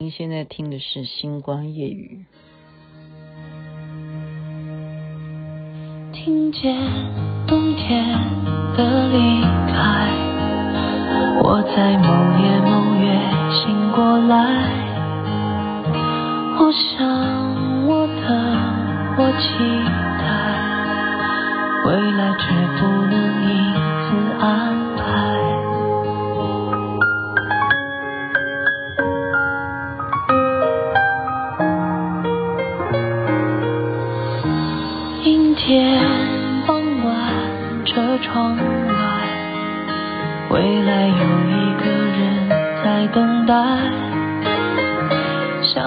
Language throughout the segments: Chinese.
您现在听的是《星光夜语》，听见冬天的离开，我在某夜某月醒过来，我想我等我期待，未来却不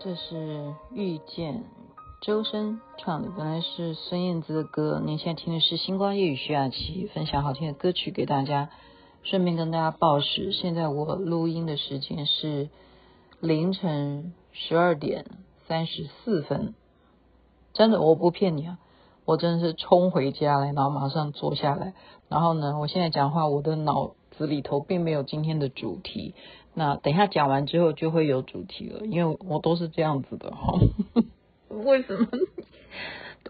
这是遇见周深唱的，本来是孙燕姿的歌。您现在听的是星光夜雨徐雅琪分享好听的歌曲给大家，顺便跟大家报时。现在我录音的时间是凌晨十二点三十四分，真的我不骗你啊，我真的是冲回家来，然后马上坐下来，然后呢，我现在讲话，我的脑。子里头并没有今天的主题，那等一下讲完之后就会有主题了，因为我都是这样子的哈。为什么？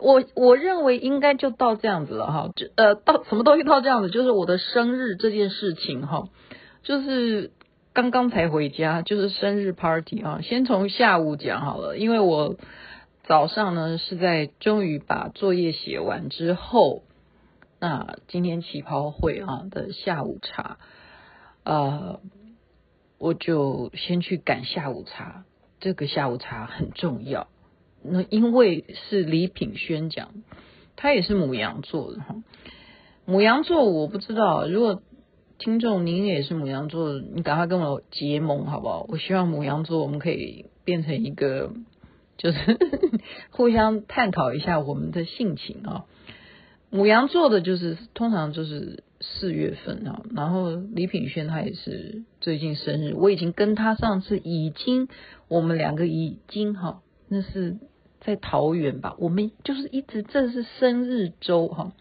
我我认为应该就到这样子了哈，就呃到什么东西到这样子，就是我的生日这件事情哈，就是刚刚才回家，就是生日 party 啊，先从下午讲好了，因为我早上呢是在终于把作业写完之后。那今天旗袍会啊的下午茶，呃，我就先去赶下午茶。这个下午茶很重要，那因为是李品轩讲，他也是牡羊座的哈。牡羊座我不知道，如果听众您也是牡羊座，你赶快跟我结盟好不好？我希望牡羊座我们可以变成一个，就是 互相探讨一下我们的性情啊。牡羊座的就是通常就是四月份啊，然后李品轩他也是最近生日，我已经跟他上次已经我们两个已经哈，那是在桃园吧，我们就是一直这是生日周哈，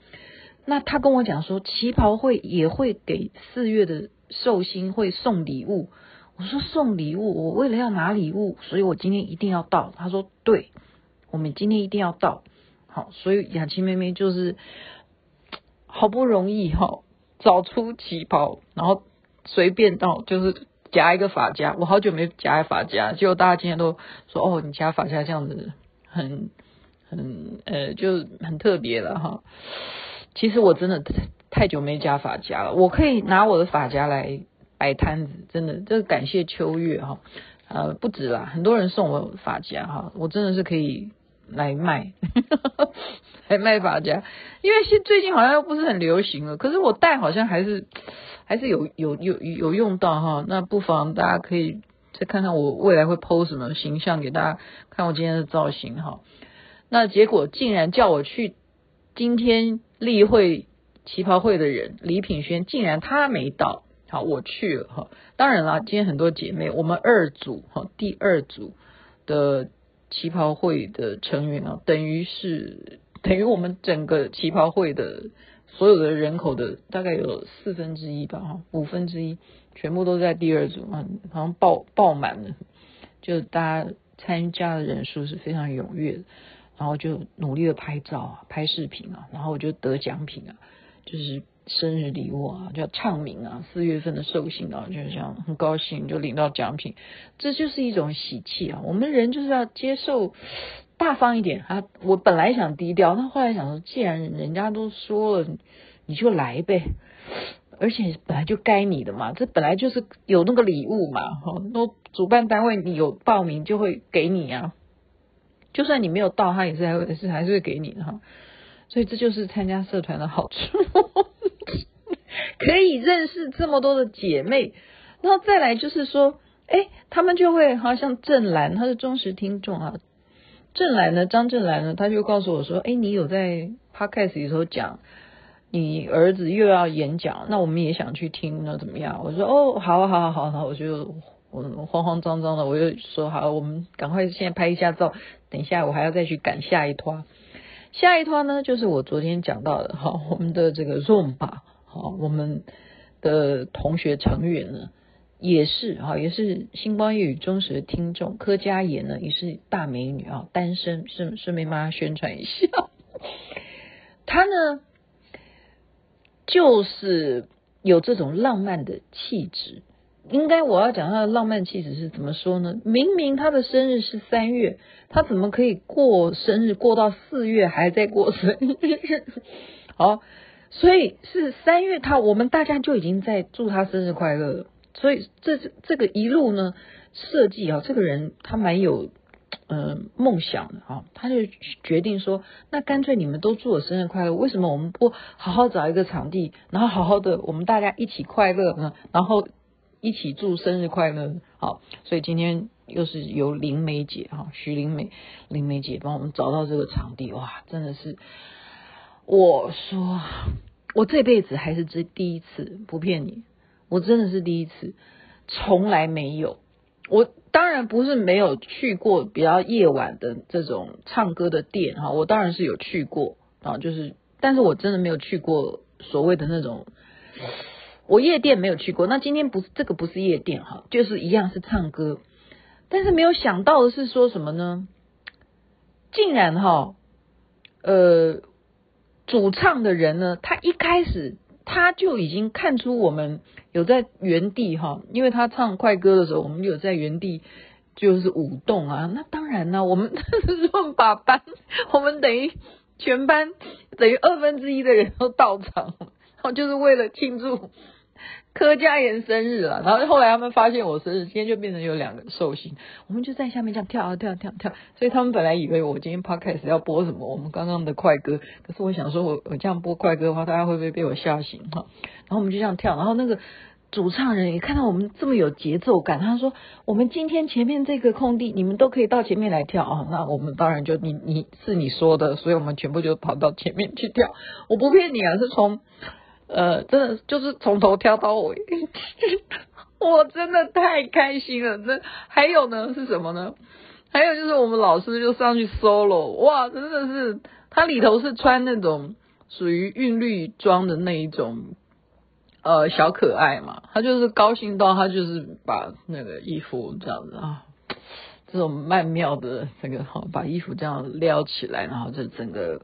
那他跟我讲说旗袍会也会给四月的寿星会送礼物，我说送礼物，我为了要拿礼物，所以我今天一定要到，他说对，我们今天一定要到。好，所以雅琪妹妹就是好不容易哈找出旗袍，然后随便到就是夹一个发夹，我好久没夹发夹，结果大家今天都说哦，你夹发夹这样子很很呃就很特别了哈。其实我真的太久没夹发夹了，我可以拿我的发夹来摆摊子，真的这个感谢秋月哈，呃不止啦，很多人送我发夹哈，我真的是可以。来卖，来卖发夹，因为现最近好像又不是很流行了，可是我戴好像还是还是有有有有用到哈，那不妨大家可以再看看我未来会 PO 什么形象给大家看我今天的造型哈。那结果竟然叫我去今天例会旗袍会的人李品轩，竟然他没到，好我去了哈。当然啦，今天很多姐妹，我们二组哈，第二组的。旗袍会的成员啊，等于是等于我们整个旗袍会的所有的人口的大概有四分之一吧，哈，五分之一全部都在第二组啊，好像爆爆满了，就大家参加的人数是非常踊跃，然后就努力的拍照啊，拍视频啊，然后我就得奖品啊，就是。生日礼物啊，叫唱名啊，四月份的寿星啊，就是这样很高兴就领到奖品，这就是一种喜气啊。我们人就是要接受大方一点啊。我本来想低调，但后来想说，既然人家都说了，你就来呗。而且本来就该你的嘛，这本来就是有那个礼物嘛。哈，那主办单位你有报名就会给你啊，就算你没有到，他也是还是还是会给你的哈。所以这就是参加社团的好处。可以认识这么多的姐妹，然后再来就是说，哎，他们就会好像郑兰，她是忠实听众啊。郑兰呢，张郑兰呢，他就告诉我说，哎，你有在 podcast 里头讲，你儿子又要演讲，那我们也想去听，那怎么样？我说，哦，好啊，好，好，好，我就我慌慌张张的，我就说好，我们赶快现在拍一下照，等一下我还要再去赶下一摊。下一摊呢，就是我昨天讲到的哈，我们的这个 Zoom 吧，好，我们的同学成员呢，也是哈，也是星光夜语忠实的听众，柯佳妍呢也是大美女啊，单身，顺顺便帮她宣传一下。她呢，就是有这种浪漫的气质。应该我要讲她的浪漫气质是怎么说呢？明明她的生日是三月，她怎么可以过生日过到四月还在过生日？好，所以是三月他我们大家就已经在祝他生日快乐。所以这这个一路呢设计啊，这个人他蛮有呃梦想的啊，他就决定说，那干脆你们都祝我生日快乐，为什么我们不好好找一个场地，然后好好的我们大家一起快乐呢？然后。一起祝生日快乐，好，所以今天又是由林梅姐哈，徐林梅林梅姐帮我们找到这个场地，哇，真的是，我说我这辈子还是这第一次，不骗你，我真的是第一次，从来没有，我当然不是没有去过比较夜晚的这种唱歌的店哈，我当然是有去过啊，就是，但是我真的没有去过所谓的那种。我夜店没有去过，那今天不是这个不是夜店哈，就是一样是唱歌，但是没有想到的是说什么呢？竟然哈，呃，主唱的人呢，他一开始他就已经看出我们有在原地哈，因为他唱快歌的时候，我们有在原地就是舞动啊。那当然呢，我们 是把班，我们等于全班等于二分之一的人都到场，然后就是为了庆祝。柯佳妍生日了，然后后来他们发现我生日，今天就变成有两个寿星，我们就在下面这样跳啊跳跳跳，所以他们本来以为我今天 podcast 要播什么，我们刚刚的快歌，可是我想说我我这样播快歌的话，大家会不会被我吓醒？哈？然后我们就这样跳，然后那个主唱人也看到我们这么有节奏感，他说我们今天前面这个空地，你们都可以到前面来跳。啊，那我们当然就你你是你说的，所以我们全部就跑到前面去跳，我不骗你啊，是从。呃，真的就是从头跳到尾，我真的太开心了。这还有呢是什么呢？还有就是我们老师就上去 solo，哇，真的是他里头是穿那种属于韵律装的那一种呃小可爱嘛，他就是高兴到他就是把那个衣服这样子啊，这种曼妙的这个好，把衣服这样撩起来，然后就整个。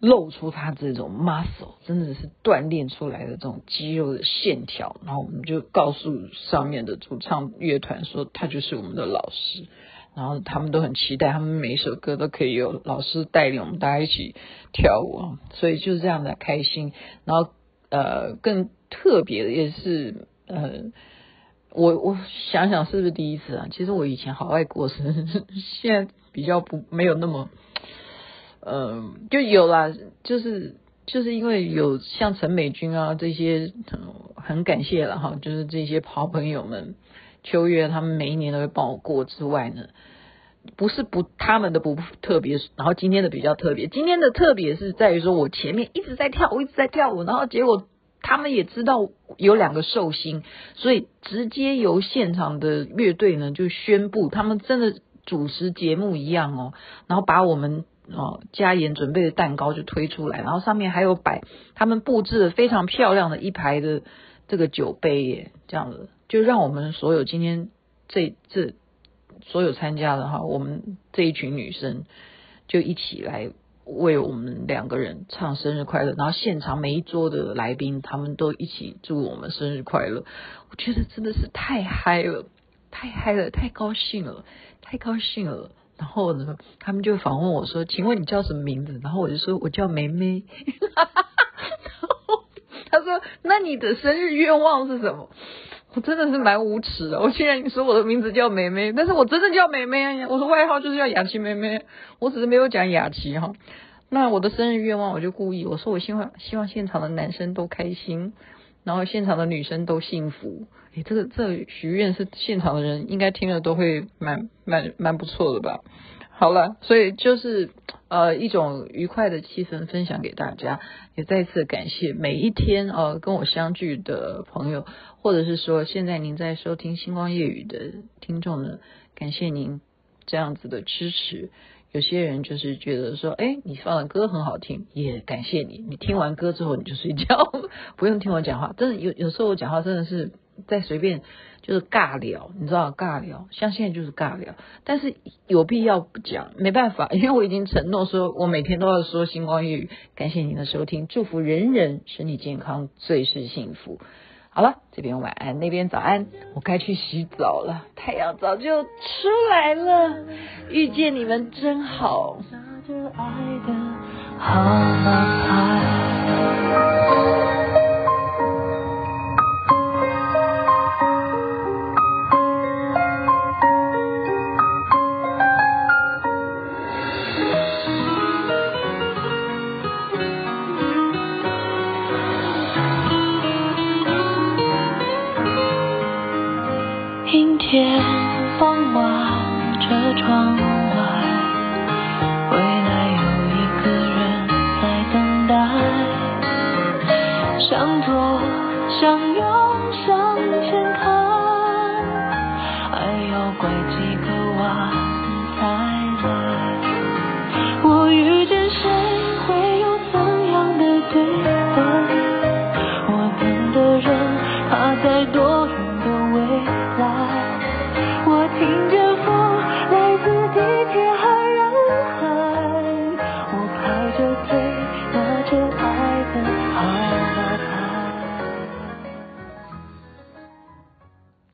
露出他这种 muscle，真的是锻炼出来的这种肌肉的线条，然后我们就告诉上面的主唱乐团说，他就是我们的老师，然后他们都很期待，他们每一首歌都可以有老师带领我们大家一起跳舞，所以就是这样的开心。然后呃，更特别的也是呃，我我想想是不是第一次啊？其实我以前好爱过生日，现在比较不没有那么。嗯，就有啦，就是就是因为有像陈美君啊这些，很感谢了哈，就是这些好朋友们，秋月他们每一年都会帮我过之外呢，不是不他们的不特别，然后今天的比较特别，今天的特别是在于说我前面一直在跳，我一直在跳舞，然后结果他们也知道有两个寿星，所以直接由现场的乐队呢就宣布，他们真的主持节目一样哦，然后把我们。哦，加盐准备的蛋糕就推出来，然后上面还有摆他们布置的非常漂亮的一排的这个酒杯耶，这样子就让我们所有今天这这所有参加的哈，我们这一群女生就一起来为我们两个人唱生日快乐，然后现场每一桌的来宾他们都一起祝我们生日快乐，我觉得真的是太嗨了，太嗨了，太高兴了，太高兴了。然后呢，他们就访问我说：“请问你叫什么名字？”然后我就说：“我叫梅梅。”然后他说：“那你的生日愿望是什么？”我真的是蛮无耻的。我竟然说我的名字叫梅梅，但是我真的叫梅梅啊！我的外号就是叫雅琪梅梅，我只是没有讲雅琪哈。那我的生日愿望，我就故意我说：“我希望希望现场的男生都开心。”然后现场的女生都幸福。诶，这个这个许愿是现场的人应该听了都会蛮蛮蛮不错的吧？好了，所以就是呃一种愉快的气氛分享给大家，也再次感谢每一天呃跟我相聚的朋友，或者是说现在您在收听星光夜语的听众呢，感谢您这样子的支持。有些人就是觉得说，哎，你放的歌很好听，也感谢你。你听完歌之后你就睡觉，不用听我讲话。真的有有时候我讲话真的是在随便。就是尬聊，你知道尬聊，像现在就是尬聊，但是有必要不讲，没办法，因为我已经承诺说，我每天都要说星光夜语。感谢您的收听，祝福人人身体健康，最是幸福。好了，这边晚安，那边早安，我该去洗澡了，太阳早就出来了，遇见你们真好。今天傍晚车窗